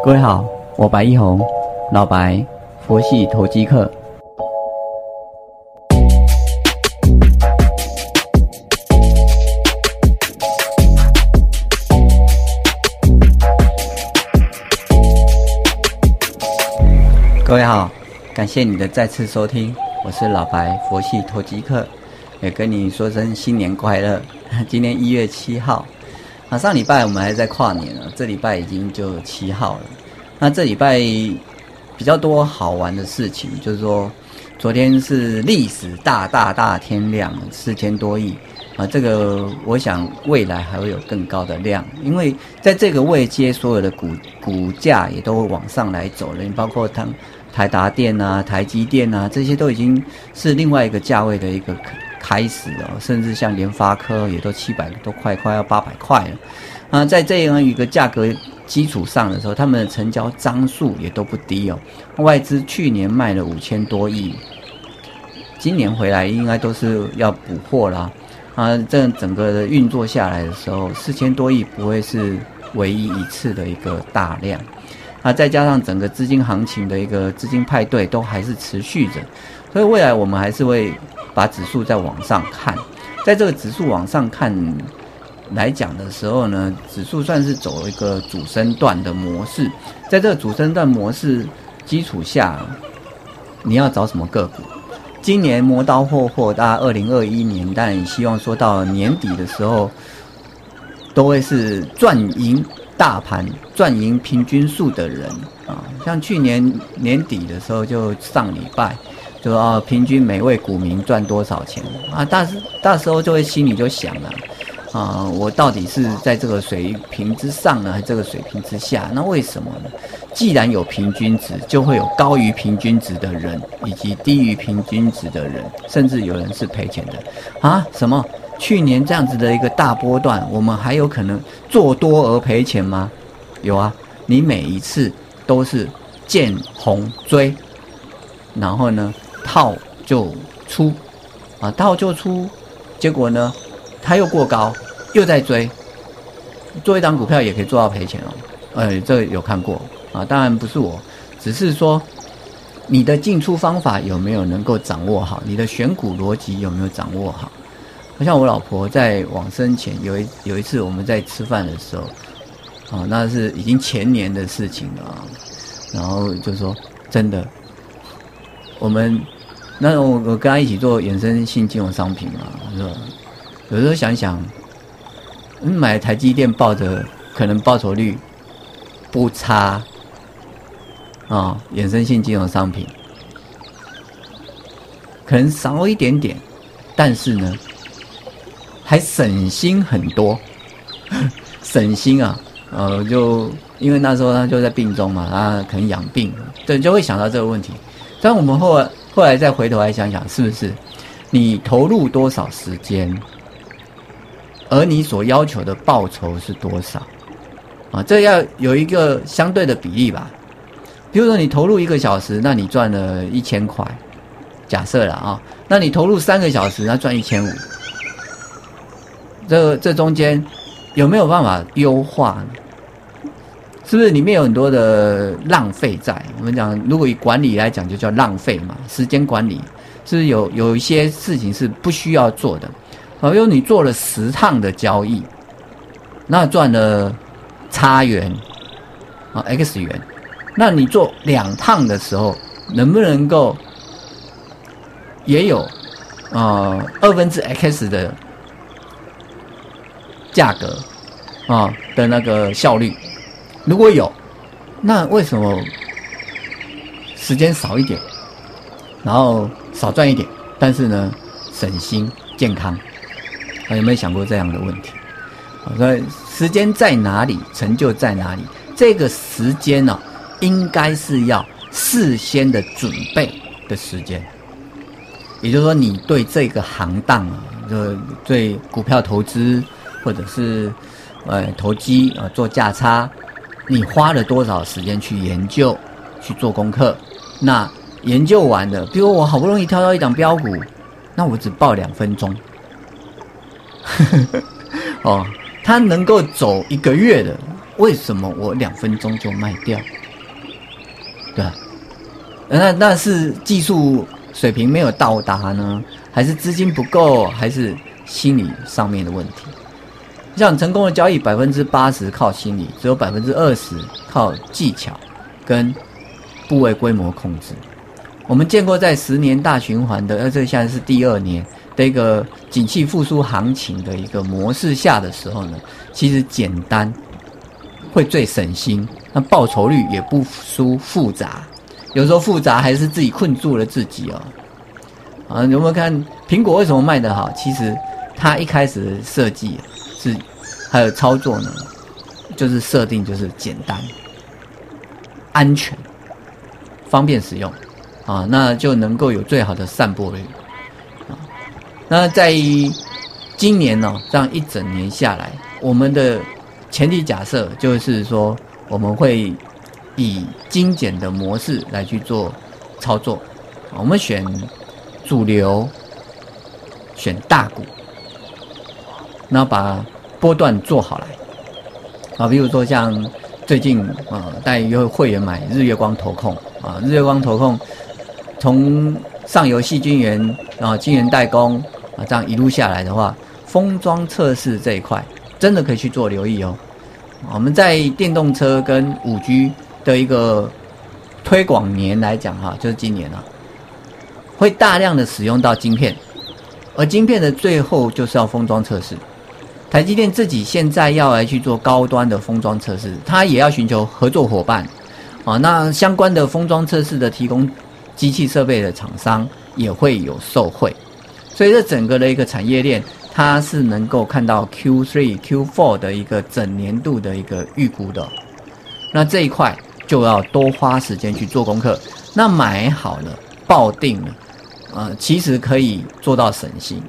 各位好，我白一红，老白，佛系投机客。各位好，感谢你的再次收听，我是老白，佛系投机客，也跟你说声新年快乐。今天一月七号。啊，上礼拜我们还在跨年了，这礼拜已经就七号了。那这礼拜比较多好玩的事情，就是说，昨天是历史大大大天量四千多亿啊，这个我想未来还会有更高的量，因为在这个位阶，所有的股股价也都会往上来走了，包括台台达电啊、台积电啊，这些都已经是另外一个价位的一个。开始了，甚至像联发科也都七百多块，快要八百块了。啊，在这样一个价格基础上的时候，他们的成交张数也都不低哦。外资去年卖了五千多亿，今年回来应该都是要补货啦。啊，这整个的运作下来的时候，四千多亿不会是唯一一次的一个大量。啊，再加上整个资金行情的一个资金派对都还是持续着，所以未来我们还是会。把指数再往上看，在这个指数往上看来讲的时候呢，指数算是走一个主升段的模式。在这个主升段模式基础下，你要找什么个股？今年磨刀霍霍，大概二零二一年，但希望说到年底的时候，都会是赚赢大盘、赚赢平均数的人啊。像去年年底的时候，就上礼拜。就说平均每位股民赚多少钱啊？大时大时候就会心里就想了，啊，我到底是在这个水平之上呢，还是这个水平之下？那为什么呢？既然有平均值，就会有高于平均值的人，以及低于平均值的人，甚至有人是赔钱的啊？什么？去年这样子的一个大波段，我们还有可能做多而赔钱吗？有啊，你每一次都是见红追，然后呢？套就出，啊，套就出，结果呢，它又过高，又在追，做一张股票也可以做到赔钱哦。呃，这个有看过啊，当然不是我，只是说你的进出方法有没有能够掌握好，你的选股逻辑有没有掌握好。好像我老婆在往生前有一有一次我们在吃饭的时候，啊，那是已经前年的事情了，然后就说真的。我们那我我跟他一起做衍生性金融商品嘛，是吧？有时候想想，买台积电抱着可能报酬率不差啊，衍生性金融商品可能少一点点，但是呢，还省心很多，省心啊！呃，就因为那时候他就在病中嘛，他可能养病，对，就会想到这个问题。但我们后来后来再回头来想想，是不是你投入多少时间，而你所要求的报酬是多少？啊，这要有一个相对的比例吧。比如说你投入一个小时，那你赚了一千块，假设了啊，那你投入三个小时，那赚一千五。这这中间有没有办法优化？是不是里面有很多的浪费在？我们讲，如果以管理来讲，就叫浪费嘛。时间管理是有有一些事情是不需要做的？好，比如你做了十趟的交易，那赚了差元啊 x 元，那你做两趟的时候，能不能够也有啊二分之 x 的价格啊的那个效率？如果有，那为什么时间少一点，然后少赚一点，但是呢省心健康？有没有想过这样的问题？所以时间在哪里，成就在哪里？这个时间呢，应该是要事先的准备的时间。也就是说，你对这个行当啊，就对股票投资或者是呃投机啊做价差。你花了多少时间去研究、去做功课？那研究完的，比如我好不容易挑到一档标股，那我只报两分钟。哦，它能够走一个月的，为什么我两分钟就卖掉？对吧？那那是技术水平没有到达呢，还是资金不够，还是心理上面的问题？像成功的交易，百分之八十靠心理，只有百分之二十靠技巧跟部位规模控制。我们见过在十年大循环的，呃，这现在是第二年的一个景气复苏行情的一个模式下的时候呢，其实简单会最省心，那报酬率也不输复杂。有时候复杂还是自己困住了自己哦。啊，有没有看苹果为什么卖得好？其实它一开始设计。是，还有操作呢，就是设定就是简单、安全、方便使用，啊，那就能够有最好的散播率，啊，那在于今年呢，这样一整年下来，我们的前提假设就是说，我们会以精简的模式来去做操作，我们选主流，选大股。那把波段做好来，啊，比如说像最近啊带一个会员买日月光投控啊，日月光投控从上游细菌源啊晶圆代工啊这样一路下来的话，封装测试这一块真的可以去做留意哦。我们在电动车跟五 G 的一个推广年来讲哈，就是今年啊，会大量的使用到晶片，而晶片的最后就是要封装测试。台积电自己现在要来去做高端的封装测试，它也要寻求合作伙伴，啊，那相关的封装测试的提供机器设备的厂商也会有受惠，所以这整个的一个产业链，它是能够看到 Q3、Q4 的一个整年度的一个预估的，那这一块就要多花时间去做功课，那买好了、抱定了，呃，其实可以做到省心。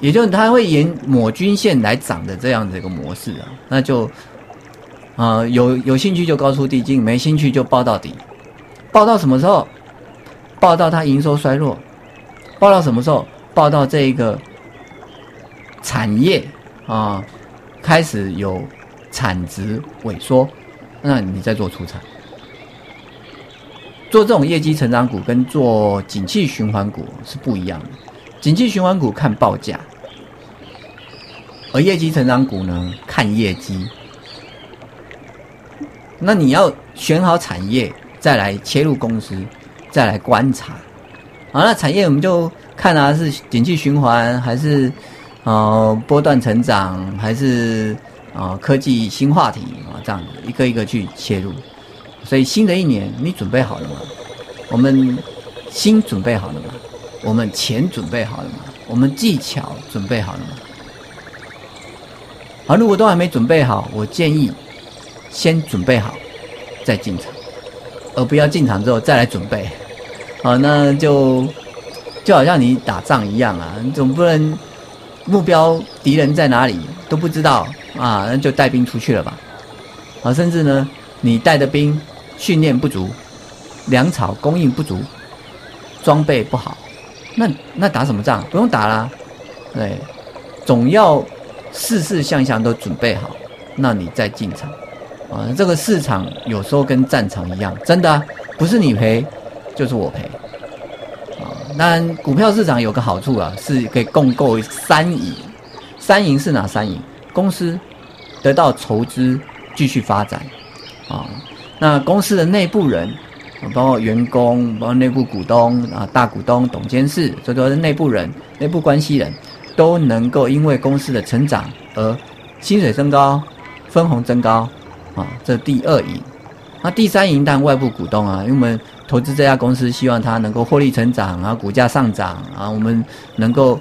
也就是它会沿抹均线来涨的这样的一个模式啊，那就啊有有兴趣就高出低进，没兴趣就报到底，报到什么时候？报到它营收衰弱，报到什么时候？报到这一个产业啊开始有产值萎缩，那你再做出产。做这种业绩成长股跟做景气循环股是不一样的。景气循环股看报价，而业绩成长股呢看业绩。那你要选好产业，再来切入公司，再来观察。好，那产业我们就看啊，是景气循环，还是呃波段成长，还是啊科技新话题啊这样子一个一个去切入。所以新的一年你准备好了吗？我们心准备好了吗？我们钱准备好了吗？我们技巧准备好了吗？好，如果都还没准备好，我建议先准备好再进场，而不要进场之后再来准备。好，那就就好像你打仗一样啊，你总不能目标敌人在哪里都不知道啊，那就带兵出去了吧。啊，甚至呢，你带的兵训练不足，粮草供应不足，装备不好。那那打什么仗？不用打啦，对，总要事事项项都准备好，那你再进场啊。这个市场有时候跟战场一样，真的不是你赔就是我赔啊。那股票市场有个好处啊，是可以共购三赢。三赢是哪三赢？公司得到筹资继续发展啊，那公司的内部人。包括员工，包括内部股东啊，大股东、董监事，这都是内部人、内部关系人，都能够因为公司的成长而薪水增高、分红增高啊。这第二赢。那第三赢，但外部股东啊，因为我们投资这家公司，希望它能够获利成长啊，股价上涨啊，我们能够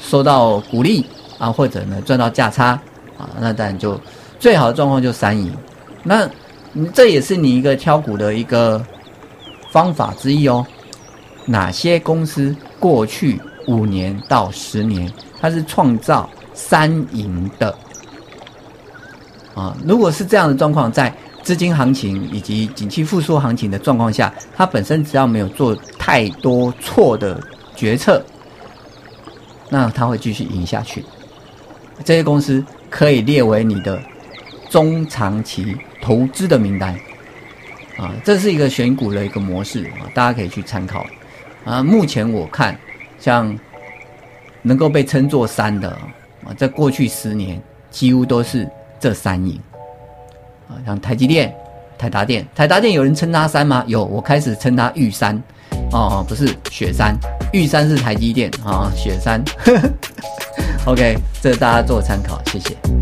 收到股利啊，或者呢赚到价差啊，那当然就最好的状况就三赢。那这也是你一个挑股的一个。方法之一哦，哪些公司过去五年到十年它是创造三赢的啊？如果是这样的状况，在资金行情以及景气复苏行情的状况下，它本身只要没有做太多错的决策，那它会继续赢下去。这些公司可以列为你的中长期投资的名单啊，这是一个选股的一个模式啊，大家可以去参考啊。目前我看，像能够被称作三的啊，在过去十年几乎都是这三赢啊，像台积电、台达电、台达电有人称它三吗？有，我开始称它玉山哦，不是雪山，玉山是台积电啊，雪山。OK，这大家做参考，谢谢。